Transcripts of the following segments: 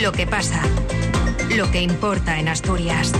Lo que pasa. Lo que importa en Asturias.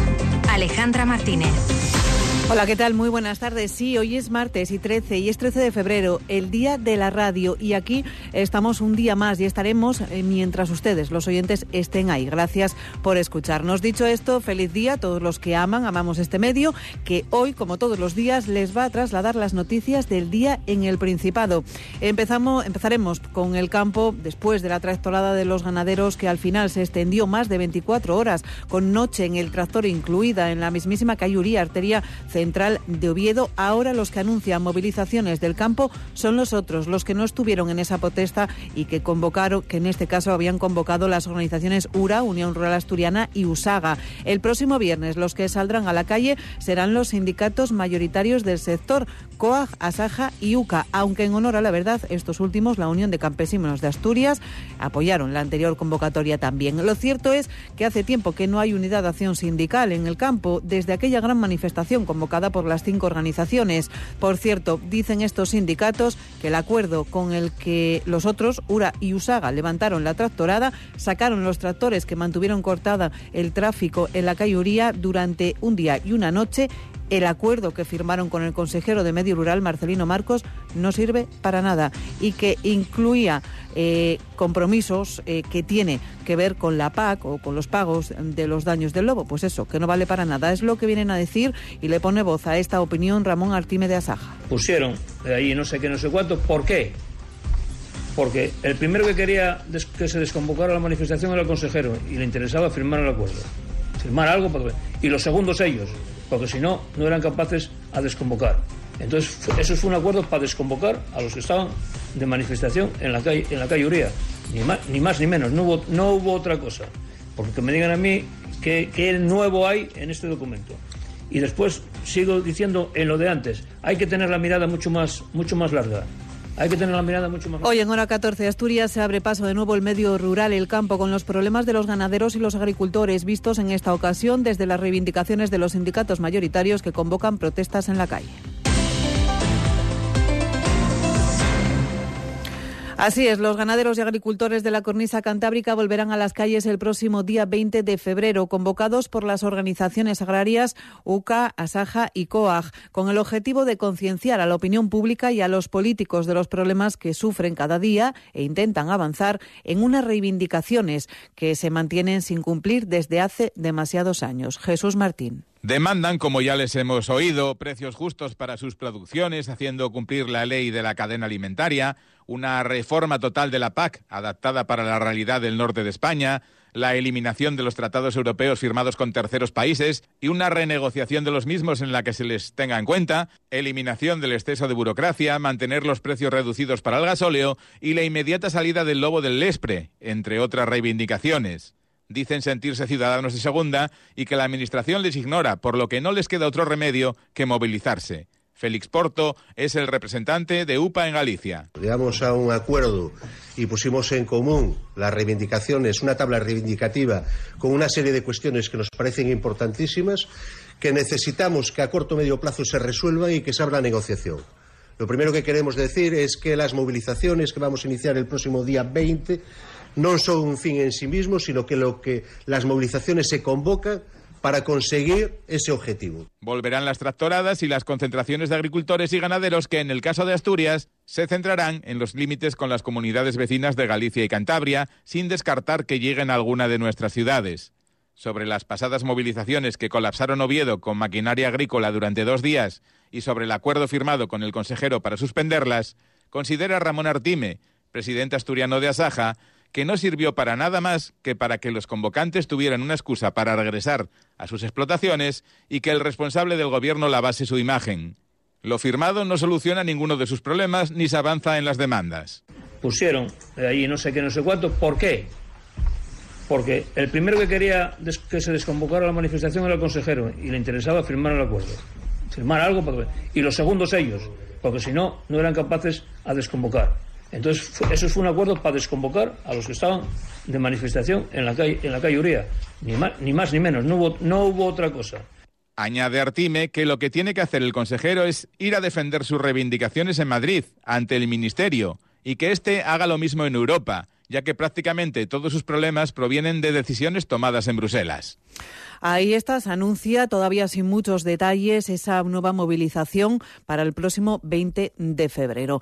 Alejandra Martínez. Hola, ¿qué tal? Muy buenas tardes. Sí, hoy es martes y 13 y es 13 de febrero, el día de la radio y aquí estamos un día más y estaremos eh, mientras ustedes, los oyentes, estén ahí. Gracias por escucharnos. Dicho esto, feliz día a todos los que aman, amamos este medio, que hoy, como todos los días, les va a trasladar las noticias del día en el Principado. Empezamos, empezaremos con el campo después de la tractorada de los ganaderos que al final se extendió más de 24 horas con noche en el tractor incluida en la mismísima Cayuría, arteria central de Oviedo. Ahora los que anuncian movilizaciones del campo son los otros, los que no estuvieron en esa protesta y que convocaron, que en este caso habían convocado las organizaciones URA, Unión Rural Asturiana y USAGA. El próximo viernes los que saldrán a la calle serán los sindicatos mayoritarios del sector, COAG, ASAJA y UCA, aunque en honor a la verdad, estos últimos, la Unión de Campesinos de Asturias, apoyaron la anterior convocatoria también. Lo cierto es que hace tiempo que no hay unidad de acción sindical en el campo desde aquella gran manifestación convocada por las cinco organizaciones. Por cierto, dicen estos sindicatos que el acuerdo con el que los otros, URA y USAGA, levantaron la tractorada, sacaron los tractores que mantuvieron cortada el tráfico en la Cayuría durante un día y una noche el acuerdo que firmaron con el consejero de Medio Rural, Marcelino Marcos, no sirve para nada y que incluía eh, compromisos eh, que tiene que ver con la PAC o con los pagos de los daños del lobo. Pues eso, que no vale para nada. Es lo que vienen a decir y le pone voz a esta opinión Ramón Artime de Asaja. Pusieron ahí no sé qué, no sé cuánto. ¿Por qué? Porque el primero que quería que se desconvocara la manifestación era el consejero y le interesaba firmar el acuerdo. Firmar algo para Y los segundos ellos, porque si no, no eran capaces a desconvocar. Entonces, eso fue un acuerdo para desconvocar a los que estaban de manifestación en la calle, en la calle Uría. Ni más, ni más ni menos, no hubo, no hubo otra cosa. Porque que me digan a mí qué, qué nuevo hay en este documento. Y después sigo diciendo en lo de antes, hay que tener la mirada mucho más, mucho más larga. Hay que tener la mirada mucho más. Hoy en hora 14 Asturias se abre paso de nuevo el medio rural, el campo, con los problemas de los ganaderos y los agricultores vistos en esta ocasión desde las reivindicaciones de los sindicatos mayoritarios que convocan protestas en la calle. Así es, los ganaderos y agricultores de la cornisa cantábrica volverán a las calles el próximo día 20 de febrero, convocados por las organizaciones agrarias UCA, ASAJA y COAG, con el objetivo de concienciar a la opinión pública y a los políticos de los problemas que sufren cada día e intentan avanzar en unas reivindicaciones que se mantienen sin cumplir desde hace demasiados años. Jesús Martín. Demandan, como ya les hemos oído, precios justos para sus producciones, haciendo cumplir la ley de la cadena alimentaria, una reforma total de la PAC adaptada para la realidad del norte de España, la eliminación de los tratados europeos firmados con terceros países y una renegociación de los mismos en la que se les tenga en cuenta, eliminación del exceso de burocracia, mantener los precios reducidos para el gasóleo y la inmediata salida del lobo del Lespre, entre otras reivindicaciones. Dicen sentirse ciudadanos de segunda y que la Administración les ignora, por lo que no les queda otro remedio que movilizarse. Félix Porto es el representante de UPA en Galicia. Llegamos a un acuerdo y pusimos en común las reivindicaciones, una tabla reivindicativa con una serie de cuestiones que nos parecen importantísimas, que necesitamos que a corto o medio plazo se resuelvan y que se abra negociación. Lo primero que queremos decir es que las movilizaciones que vamos a iniciar el próximo día 20 no son un fin en sí mismo, sino que lo que las movilizaciones se convocan para conseguir ese objetivo. Volverán las tractoradas y las concentraciones de agricultores y ganaderos que, en el caso de Asturias, se centrarán en los límites con las comunidades vecinas de Galicia y Cantabria, sin descartar que lleguen a alguna de nuestras ciudades. Sobre las pasadas movilizaciones que colapsaron Oviedo con maquinaria agrícola durante dos días y sobre el acuerdo firmado con el consejero para suspenderlas, considera Ramón Artime, presidente asturiano de Asaja, que no sirvió para nada más que para que los convocantes tuvieran una excusa para regresar a sus explotaciones y que el responsable del gobierno lavase su imagen. Lo firmado no soluciona ninguno de sus problemas ni se avanza en las demandas. Pusieron ahí no sé qué, no sé cuánto. ¿Por qué? Porque el primero que quería que se desconvocara la manifestación era el consejero y le interesaba firmar el acuerdo. Firmar algo. Y los segundos ellos, porque si no, no eran capaces a desconvocar. Entonces, eso fue un acuerdo para desconvocar a los que estaban de manifestación en la calle, en la calle Uría. Ni más, ni menos, no hubo, no hubo otra cosa. Añade Artime que lo que tiene que hacer el consejero es ir a defender sus reivindicaciones en Madrid, ante el Ministerio, y que éste haga lo mismo en Europa, ya que prácticamente todos sus problemas provienen de decisiones tomadas en Bruselas. Ahí está, se anuncia todavía sin muchos detalles esa nueva movilización para el próximo 20 de febrero.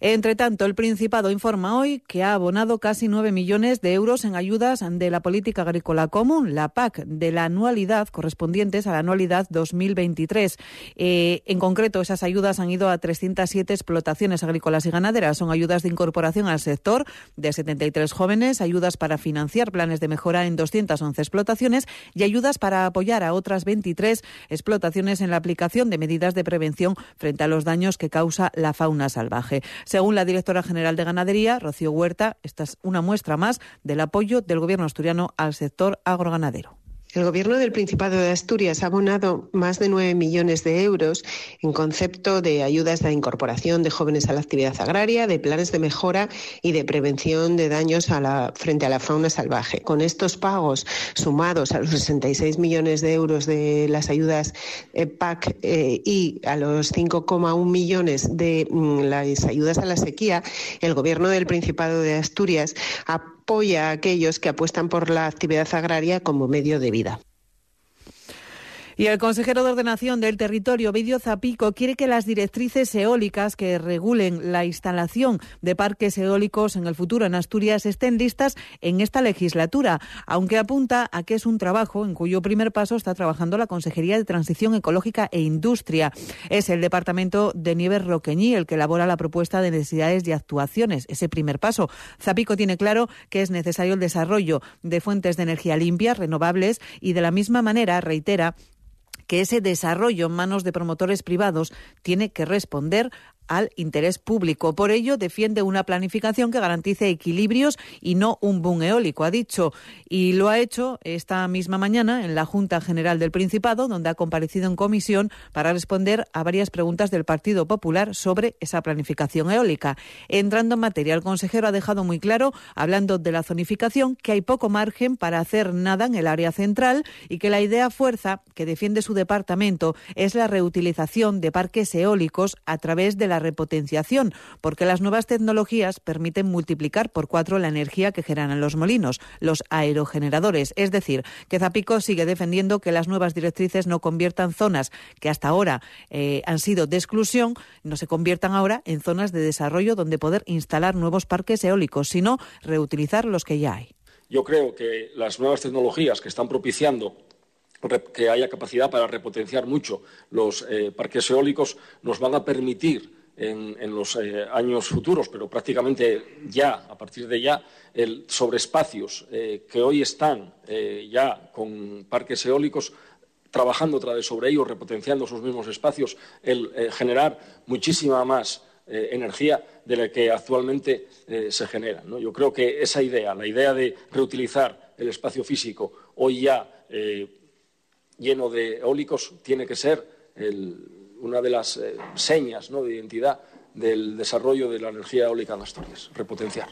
Entre tanto, el Principado informa hoy que ha abonado casi 9 millones de euros en ayudas de la política agrícola común, la PAC, de la anualidad correspondientes a la anualidad 2023. Eh, en concreto, esas ayudas han ido a 307 explotaciones agrícolas y ganaderas. Son ayudas de incorporación al sector de 73 jóvenes, ayudas para financiar planes de mejora en 211 explotaciones y ayudas para apoyar a otras 23 explotaciones en la aplicación de medidas de prevención frente a los daños que causa la fauna salvaje. Según la directora general de Ganadería, Rocío Huerta, esta es una muestra más del apoyo del Gobierno asturiano al sector agroganadero. El Gobierno del Principado de Asturias ha abonado más de 9 millones de euros en concepto de ayudas de incorporación de jóvenes a la actividad agraria, de planes de mejora y de prevención de daños a la, frente a la fauna salvaje. Con estos pagos sumados a los 66 millones de euros de las ayudas eh, PAC eh, y a los 5,1 millones de mm, las ayudas a la sequía, el Gobierno del Principado de Asturias ha apoya a aquellos que apuestan por la actividad agraria como medio de vida. Y el consejero de Ordenación del Territorio, Vidio Zapico, quiere que las directrices eólicas que regulen la instalación de parques eólicos en el futuro en Asturias estén listas en esta legislatura, aunque apunta a que es un trabajo en cuyo primer paso está trabajando la Consejería de Transición Ecológica e Industria. Es el Departamento de Nieves Roqueñí el que elabora la propuesta de necesidades y actuaciones, ese primer paso. Zapico tiene claro que es necesario el desarrollo de fuentes de energía limpias, renovables y de la misma manera reitera que ese desarrollo en manos de promotores privados tiene que responder al interés público. Por ello, defiende una planificación que garantice equilibrios y no un boom eólico, ha dicho. Y lo ha hecho esta misma mañana en la Junta General del Principado, donde ha comparecido en comisión para responder a varias preguntas del Partido Popular sobre esa planificación eólica. Entrando en materia, el consejero ha dejado muy claro, hablando de la zonificación, que hay poco margen para hacer nada en el área central y que la idea fuerza que defiende su departamento es la reutilización de parques eólicos a través de la repotenciación, porque las nuevas tecnologías permiten multiplicar por cuatro la energía que generan los molinos, los aerogeneradores. Es decir, que Zapico sigue defendiendo que las nuevas directrices no conviertan zonas que hasta ahora eh, han sido de exclusión, no se conviertan ahora en zonas de desarrollo donde poder instalar nuevos parques eólicos, sino reutilizar los que ya hay. Yo creo que las nuevas tecnologías que están propiciando que haya capacidad para repotenciar mucho los eh, parques eólicos nos van a permitir en, los eh, años futuros, pero prácticamente ya, a partir de ya, el, sobre espacios eh, que hoy están eh, ya con parques eólicos, trabajando otra vez sobre ellos, repotenciando esos mismos espacios, el generar muchísima más energía de la que actualmente se genera. Yo creo que esa idea, la idea de reutilizar el espacio físico hoy ya lleno de eólicos, tiene que ser el, una de las eh, señas de identidad del desarrollo de la energía eólica en Asturias, repotenciar.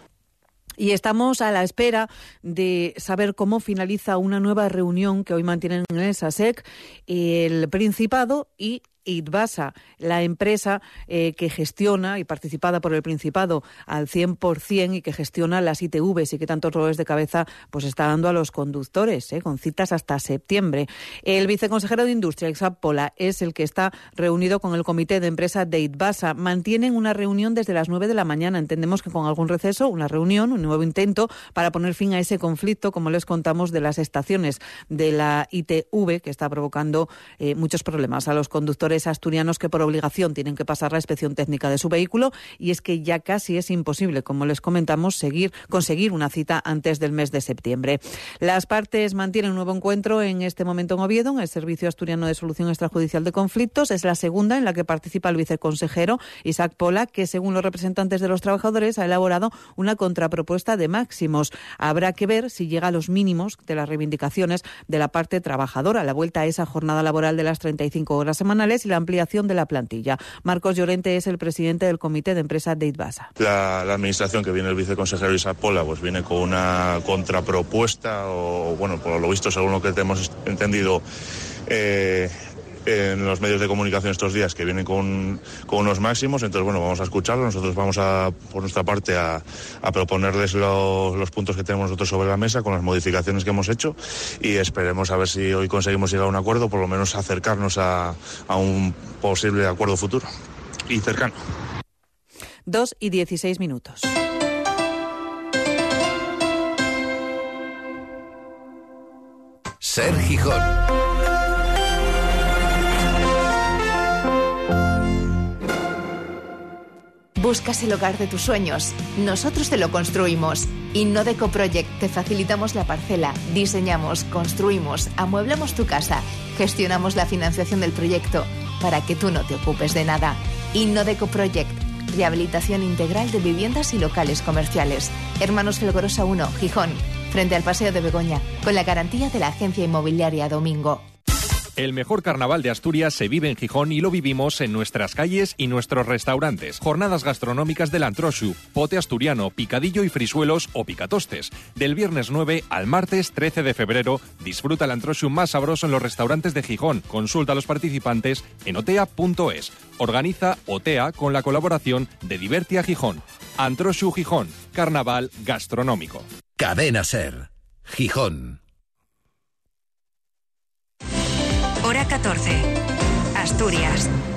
Y estamos a la espera de saber cómo finaliza una nueva reunión que hoy mantienen en el SASEC el Principado y IDVASA, la empresa eh, que gestiona y participada por el Principado al 100% y que gestiona las ITVs y que tantos roles de cabeza pues está dando a los conductores, eh, con citas hasta septiembre. El viceconsejero de Industria, Exap Pola, es el que está reunido con el comité de empresa de IDVASA. Mantienen una reunión desde las 9 de la mañana. Entendemos que con algún receso, una reunión, un nuevo intento para poner fin a ese conflicto, como les contamos, de las estaciones de la ITV, que está provocando eh, muchos problemas a los conductores asturianos que por obligación tienen que pasar la inspección técnica de su vehículo y es que ya casi es imposible, como les comentamos, seguir, conseguir una cita antes del mes de septiembre. Las partes mantienen un nuevo encuentro en este momento en Oviedo, en el Servicio Asturiano de Solución Extrajudicial de Conflictos. Es la segunda en la que participa el viceconsejero Isaac Pola, que según los representantes de los trabajadores ha elaborado una contrapropuesta de máximos. Habrá que ver si llega a los mínimos de las reivindicaciones de la parte trabajadora. La vuelta a esa jornada laboral de las 35 horas semanales la ampliación de la plantilla. Marcos Llorente es el presidente del comité de empresa de ITBASA. La, administración que viene el viceconsejero Isapola pues viene con una contrapropuesta o, bueno, por lo visto, según lo que hemos entendido, eh, en los medios de comunicación estos días que vienen con, unos máximos, entonces bueno, vamos a escucharlo, nosotros vamos a, por nuestra parte, a, proponerles los puntos que tenemos nosotros sobre la mesa con las modificaciones que hemos hecho y esperemos a ver si hoy conseguimos llegar a un acuerdo, por lo menos acercarnos a, a un posible acuerdo futuro y cercano. Dos y dieciséis minutos. Ser Gijón. Buscas el hogar de tus sueños. Nosotros te lo construimos. Innodeco Project te facilitamos la parcela, diseñamos, construimos, amueblamos tu casa, gestionamos la financiación del proyecto para que tú no te ocupes de nada. Innodeco Project, rehabilitación integral de viviendas y locales comerciales. Hermanos Felgorosa 1, Gijón, frente al Paseo de Begoña, con la garantía de la agencia inmobiliaria Domingo. El mejor carnaval de Asturias se vive en Gijón y lo vivimos en nuestras calles y nuestros restaurantes. Jornadas gastronómicas del Antroshu, pote asturiano, picadillo y frisuelos o picatostes. Del viernes 9 al martes 13 de febrero, disfruta el Antroshu más sabroso en los restaurantes de Gijón. Consulta a los participantes en otea.es. Organiza OTEA con la colaboración de Divertia Gijón. Antroshu Gijón, carnaval gastronómico. Cadena Ser, Gijón. Hora 14. Asturias.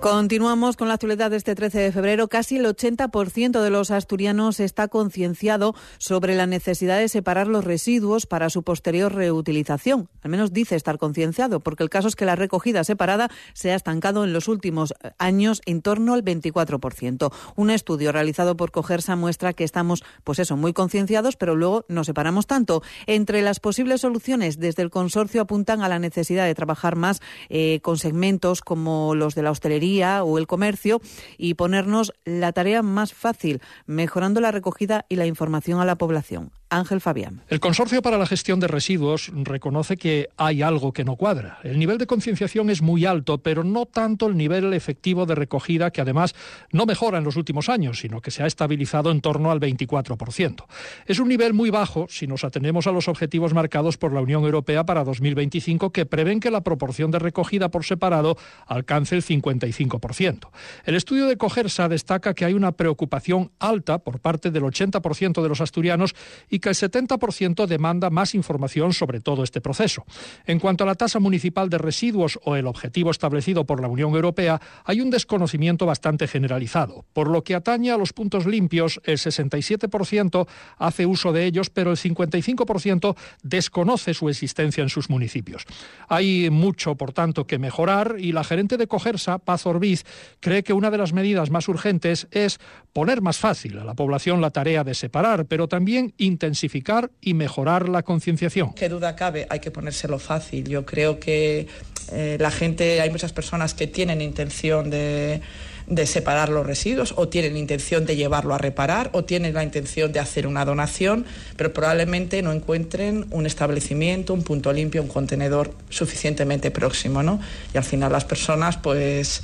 Continuamos con la actualidad de este 13 de febrero. Casi el 80% de los asturianos está concienciado sobre la necesidad de separar los residuos para su posterior reutilización. Al menos dice estar concienciado, porque el caso es que la recogida separada se ha estancado en los últimos años en torno al 24%. Un estudio realizado por Cogersa muestra que estamos, pues eso, muy concienciados, pero luego nos separamos tanto. Entre las posibles soluciones, desde el consorcio apuntan a la necesidad de trabajar más eh, con segmentos como los de la hostelería o el comercio y ponernos la tarea más fácil, mejorando la recogida y la información a la población. Ángel Fabián. El Consorcio para la Gestión de Residuos reconoce que hay algo que no cuadra. El nivel de concienciación es muy alto, pero no tanto el nivel efectivo de recogida, que además no mejora en los últimos años, sino que se ha estabilizado en torno al 24%. Es un nivel muy bajo si nos atenemos a los objetivos marcados por la Unión Europea para 2025, que prevén que la proporción de recogida por separado alcance el 55%. El estudio de Cogersa destaca que hay una preocupación alta por parte del 80% de los asturianos y que el 70% demanda más información sobre todo este proceso. En cuanto a la tasa municipal de residuos o el objetivo establecido por la Unión Europea, hay un desconocimiento bastante generalizado. Por lo que atañe a los puntos limpios, el 67% hace uso de ellos, pero el 55% desconoce su existencia en sus municipios. Hay mucho, por tanto, que mejorar y la gerente de Cogersa, Paz Orbiz, cree que una de las medidas más urgentes es poner más fácil a la población la tarea de separar, pero también intentar intensificar y mejorar la concienciación. Qué duda cabe, hay que ponérselo fácil. Yo creo que eh, la gente, hay muchas personas que tienen intención de de separar los residuos o tienen intención de llevarlo a reparar o tienen la intención de hacer una donación, pero probablemente no encuentren un establecimiento, un punto limpio, un contenedor suficientemente próximo, ¿no? Y al final las personas pues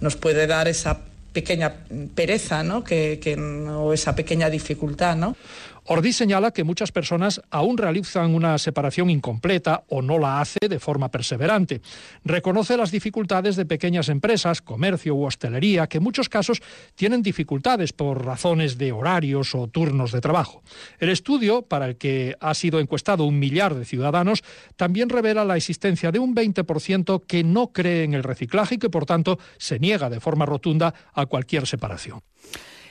nos puede dar esa pequeña pereza, ¿no? Que, que, o esa pequeña dificultad, ¿no? Ordi señala que muchas personas aún realizan una separación incompleta o no la hace de forma perseverante. Reconoce las dificultades de pequeñas empresas, comercio u hostelería, que en muchos casos tienen dificultades por razones de horarios o turnos de trabajo. El estudio, para el que ha sido encuestado un millar de ciudadanos, también revela la existencia de un 20% que no cree en el reciclaje y que, por tanto, se niega de forma rotunda a cualquier separación.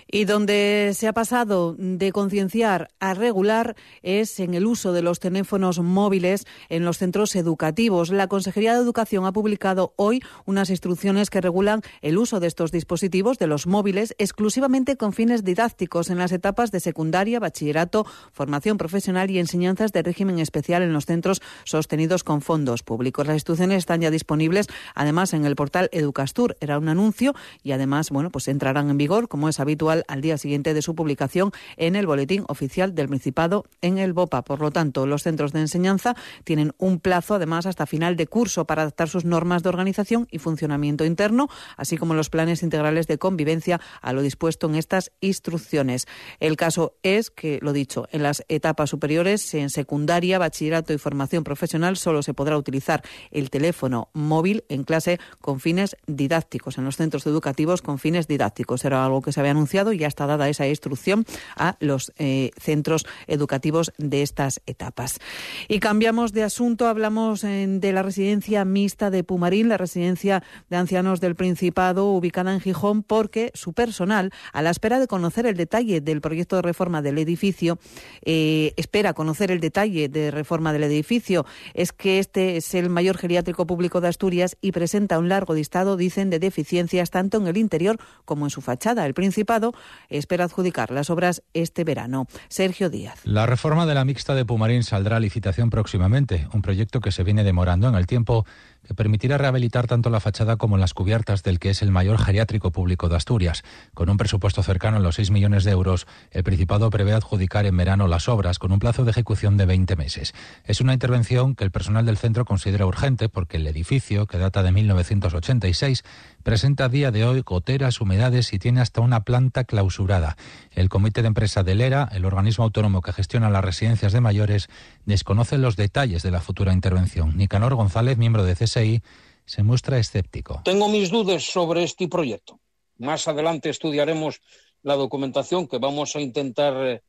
Y donde se ha pasado de concienciar a regular es en el uso de los teléfonos móviles en los centros educativos. La Consejería de Educación ha publicado hoy unas instrucciones que regulan el uso de estos dispositivos, de los móviles, exclusivamente con fines didácticos en las etapas de secundaria, bachillerato, formación profesional y enseñanzas de régimen especial en los centros sostenidos con fondos públicos. Las instrucciones están ya disponibles, además, en el portal Educastur. Era un anuncio y además, bueno, pues entrarán en vigor, como es habitual al día siguiente de su publicación en el Boletín Oficial del Principado en el BOPA. Por lo tanto, los centros de enseñanza tienen un plazo, además, hasta final de curso para adaptar sus normas de organización y funcionamiento interno, así como los planes integrales de convivencia a lo dispuesto en estas instrucciones. El caso es que, lo dicho, en las etapas superiores, en secundaria, bachillerato y formación profesional, solo se podrá utilizar el teléfono móvil en clase con fines didácticos, en los centros educativos con fines didácticos. Era algo que se había anunciado y ya está dada esa instrucción a los eh, centros educativos de estas etapas. Y cambiamos de asunto, hablamos de la residencia mixta de Pumarín, la residencia de ancianos del Principado, ubicada en Gijón, porque su personal, a la espera de conocer el detalle del proyecto de reforma del edificio, eh, espera conocer el detalle de reforma del edificio. Es que este es el mayor geriátrico público de Asturias y presenta un largo listado, dicen, de deficiencias tanto en el interior como en su fachada. El Principado espera adjudicar las obras este verano. Sergio Díaz. La reforma de la mixta de Pumarín saldrá a licitación próximamente, un proyecto que se viene demorando en el tiempo que permitirá rehabilitar tanto la fachada como las cubiertas del que es el mayor geriátrico público de Asturias. Con un presupuesto cercano a los 6 millones de euros, el Principado prevé adjudicar en verano las obras con un plazo de ejecución de 20 meses. Es una intervención que el personal del centro considera urgente porque el edificio, que data de 1986, presenta a día de hoy goteras, humedades y tiene hasta una planta clausurada. El Comité de Empresa del ERA, el organismo autónomo que gestiona las residencias de mayores, desconoce los detalles de la futura intervención. Nicanor González, miembro de CSI, se muestra escéptico. Tengo mis dudas sobre este proyecto. Más adelante estudiaremos la documentación que vamos a intentar eh,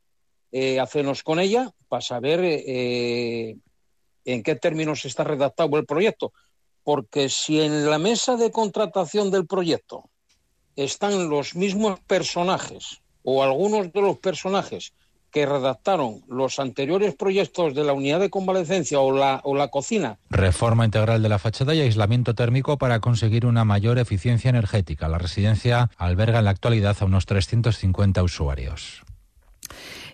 eh, hacernos con ella para saber eh, en qué términos está redactado el proyecto porque si en la mesa de contratación del proyecto están los mismos personajes o algunos de los personajes que redactaron los anteriores proyectos de la unidad de convalecencia o la, o la cocina. Reforma integral de la fachada y aislamiento térmico para conseguir una mayor eficiencia energética. La residencia alberga en la actualidad a unos 350 usuarios.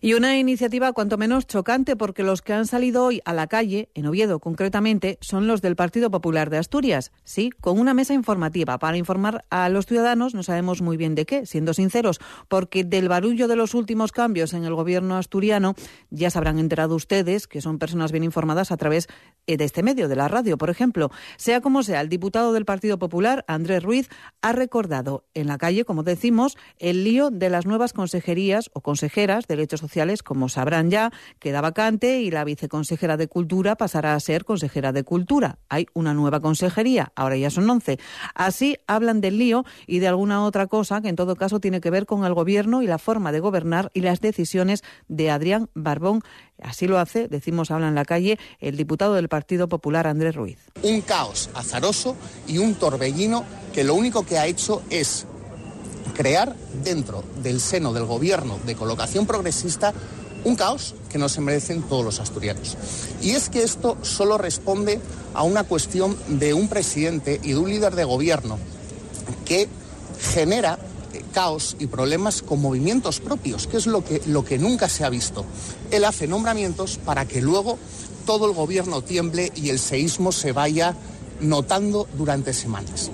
Y una iniciativa cuanto menos chocante porque los que han salido hoy a la calle, en Oviedo concretamente, son los del Partido Popular de Asturias. Sí, con una mesa informativa para informar a los ciudadanos, no sabemos muy bien de qué, siendo sinceros, porque del barullo de los últimos cambios en el gobierno asturiano ya se habrán enterado ustedes, que son personas bien informadas a través eh, de este medio, de la radio, por ejemplo. Sea como sea, el diputado del Partido Popular, Andrés Ruiz, ha recordado en la calle, como decimos, el lío de las nuevas consejerías o consejeras de derechos como sabrán ya, queda vacante y la viceconsejera de Cultura pasará a ser consejera de Cultura. Hay una nueva consejería, ahora ya son 11. Así hablan del lío y de alguna otra cosa que en todo caso tiene que ver con el gobierno y la forma de gobernar y las decisiones de Adrián Barbón. Así lo hace, decimos habla en la calle, el diputado del Partido Popular, Andrés Ruiz. Un caos azaroso y un torbellino que lo único que ha hecho es crear dentro del seno del gobierno de colocación progresista un caos que no se merecen todos los asturianos. Y es que esto solo responde a una cuestión de un presidente y de un líder de gobierno que genera eh, caos y problemas con movimientos propios, que es lo que, lo que nunca se ha visto. Él hace nombramientos para que luego todo el gobierno tiemble y el seísmo se vaya notando durante semanas.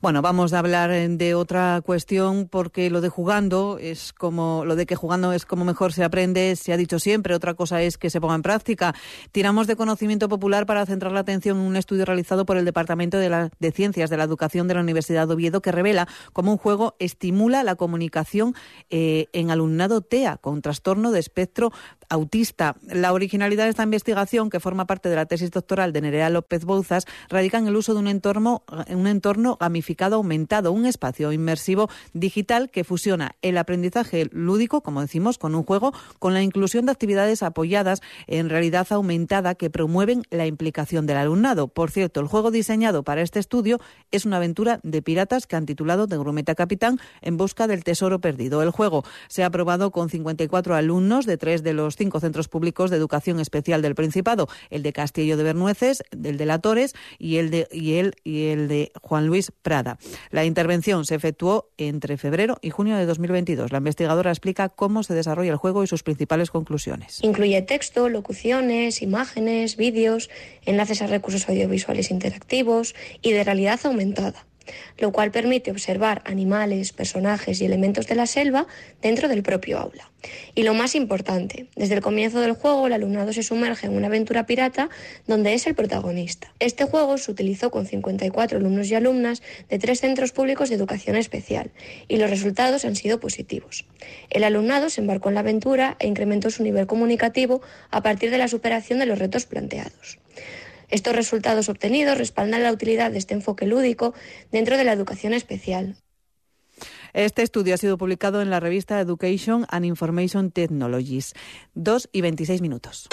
Bueno, vamos a hablar eh, de otra cuestión porque lo de jugando es como lo de que jugando es como mejor se aprende, se ha dicho siempre, otra cosa es que se ponga en práctica. Tiramos de conocimiento popular para centrar la atención en un estudio realizado por el Departamento de, de Ciencias de la Educación de la Universidad de Oviedo que revela cómo un juego estimula la comunicación eh, en alumnado TEA con trastorno de espectro autista. La originalidad de esta investigación, que forma parte de la tesis doctoral de Nerea López Bouzas, radica en el uso de un entorno, un entorno gamificado aumentado, un espacio inmersivo digital que fusiona el aprendizaje lúdico, como decimos, con un juego, con la inclusión de actividades apoyadas en realidad aumentada que promueven la implicación del alumnado. Por cierto, el juego diseñado para este estudio es una aventura de piratas que han titulado de Grumeta Capitán en busca del tesoro perdido. El juego se ha aprobado con 54 alumnos de tres de los cinco centros públicos de educación especial del Principado, el de Castillo de Bernueces, el de La Torres y el de, y el, y el de Juan Luis Prada. La intervención se efectuó entre febrero y junio de 2022. La investigadora explica cómo se desarrolla el juego y sus principales conclusiones. Incluye texto, locuciones, imágenes, vídeos, enlaces a recursos audiovisuales interactivos y de realidad aumentada. Lo cual permite observar animales, personajes y elementos de la selva dentro del propio aula. Y lo más importante, desde el comienzo del juego el alumnado se sumerge en una aventura pirata donde es el protagonista. Este juego se utilizó con 54 alumnos y alumnas de tres centros públicos de educación especial y los resultados han sido positivos. El alumnado se embarcó en la aventura e incrementó su nivel comunicativo a partir de la superación de los retos planteados. Estos resultados obtenidos respaldan la utilidad de este enfoque lúdico dentro de la educación especial. Este estudio ha sido publicado en la revista Education and Information Technologies. Dos y 26 minutos.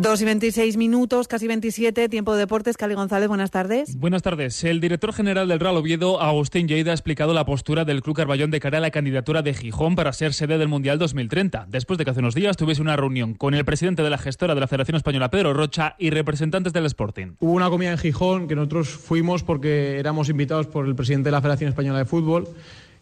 Dos y 26 minutos, casi 27, tiempo de deportes. Cali González, buenas tardes. Buenas tardes. El director general del Real Oviedo, Agustín Lleida, ha explicado la postura del Club Carballón de cara a la candidatura de Gijón para ser sede del Mundial 2030, después de que hace unos días tuviese una reunión con el presidente de la gestora de la Federación Española, Pedro Rocha, y representantes del Sporting. Hubo una comida en Gijón que nosotros fuimos porque éramos invitados por el presidente de la Federación Española de Fútbol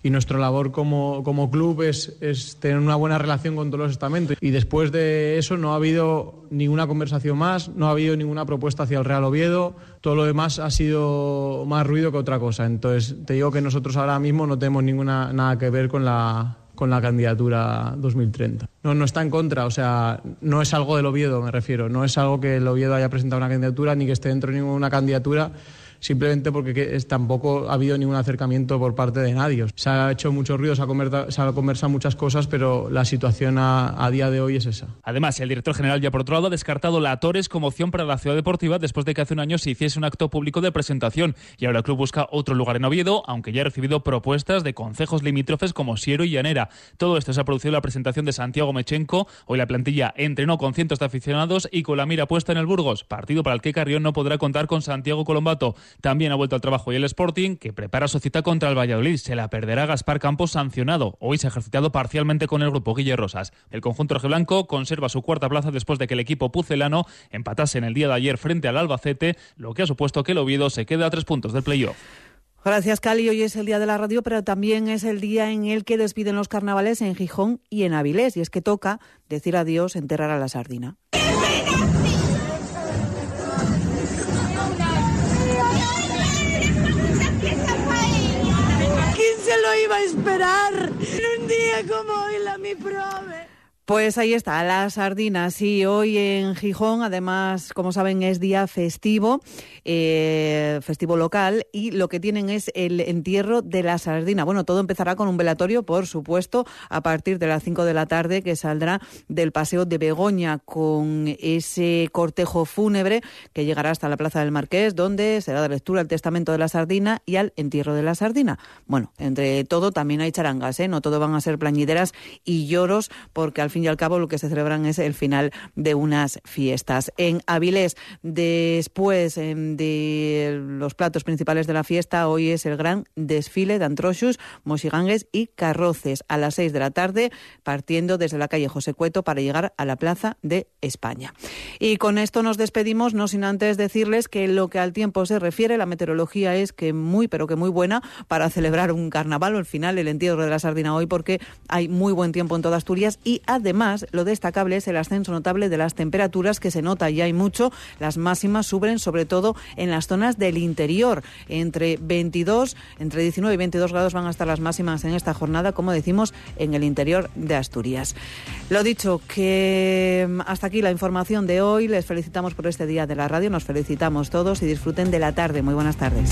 y nuestra labor como, como club es, tener una buena relación con todos los estamentos. Y después de eso no ha habido ninguna conversación más, no ha habido ninguna propuesta hacia el Real Oviedo, todo lo demás ha sido más ruido que otra cosa. Entonces te digo que nosotros ahora mismo no tenemos ninguna nada que ver con la con la candidatura 2030. No, no está en contra, o sea, no es algo del Oviedo, me refiero, no es algo que el Oviedo haya presentado una candidatura ni que esté dentro de ninguna candidatura simplemente porque tampoco ha habido ningún acercamiento por parte de nadie. Se ha hecho mucho ruido, se ha, se ha conversado muchas cosas, pero la situación a, a, día de hoy es esa. Además, el director general ya por otro lado ha descartado la Torres como opción para la ciudad deportiva después de que hace un año se hiciese un acto público de presentación y ahora el club busca otro lugar en Oviedo, aunque ya ha recibido propuestas de concejos limítrofes como Siero y Llanera. Todo esto se ha producido la presentación de Santiago Mechenco. Hoy la plantilla entrenó con cientos de aficionados y con la mira puesta en el Burgos, partido para el que Carrión no podrá contar con Santiago Colombato. También ha vuelto al trabajo y el Sporting, que prepara su cita contra el Valladolid. Se la perderá Gaspar Campos sancionado. Hoy se ha ejercitado parcialmente con el grupo Guille Rosas. El conjunto rojiblanco conserva su cuarta plaza después de que el equipo pucelano empatase en el día de ayer frente al Albacete, lo que ha supuesto que el Oviedo se quede a tres puntos del playoff. Gracias, Cali. Hoy es el día de la radio, pero también es el día en el que despiden los carnavales en Gijón y en Avilés. Y es que toca decir adiós, enterrar a la sardina. Iba a esperar en un día como hoy la mi prove. Pues ahí está, la sardina. Sí, hoy en Gijón, además, como saben, es día festivo, eh, festivo local, y lo que tienen es el entierro de la sardina. Bueno, todo empezará con un velatorio, por supuesto, a partir de las 5 de la tarde, que saldrá del Paseo de Begoña con ese cortejo fúnebre que llegará hasta la Plaza del Marqués, donde será de lectura al testamento de la sardina y al entierro de la sardina. Bueno, entre todo también hay charangas, ¿eh? No todo van a ser plañideras y lloros, porque al fin y al cabo lo que se celebran es el final de unas fiestas. En Avilés, después em, de los platos principales de la fiesta, hoy es el gran desfile de antrochus, mosigangues y carroces a las seis de la tarde, partiendo desde la calle José Cueto para llegar a la Plaza de España. Y con esto nos despedimos, no sin antes decirles que lo que al tiempo se refiere, la meteorología es que muy, pero que muy buena para celebrar un carnaval o al final el entierro de la sardina hoy, porque hay muy buen tiempo en toda Asturias y además Además, lo destacable es el ascenso notable de las temperaturas que se nota y hay mucho. Las máximas suben sobre todo en las zonas del interior. Entre 22, entre 19 y 22 grados van a estar las máximas en esta jornada, como decimos, en el interior de Asturias. Lo dicho, que mm, hasta aquí la información de hoy. Les felicitamos por este día de la radio. Nos felicitamos todos y disfruten de la tarde. Muy buenas tardes.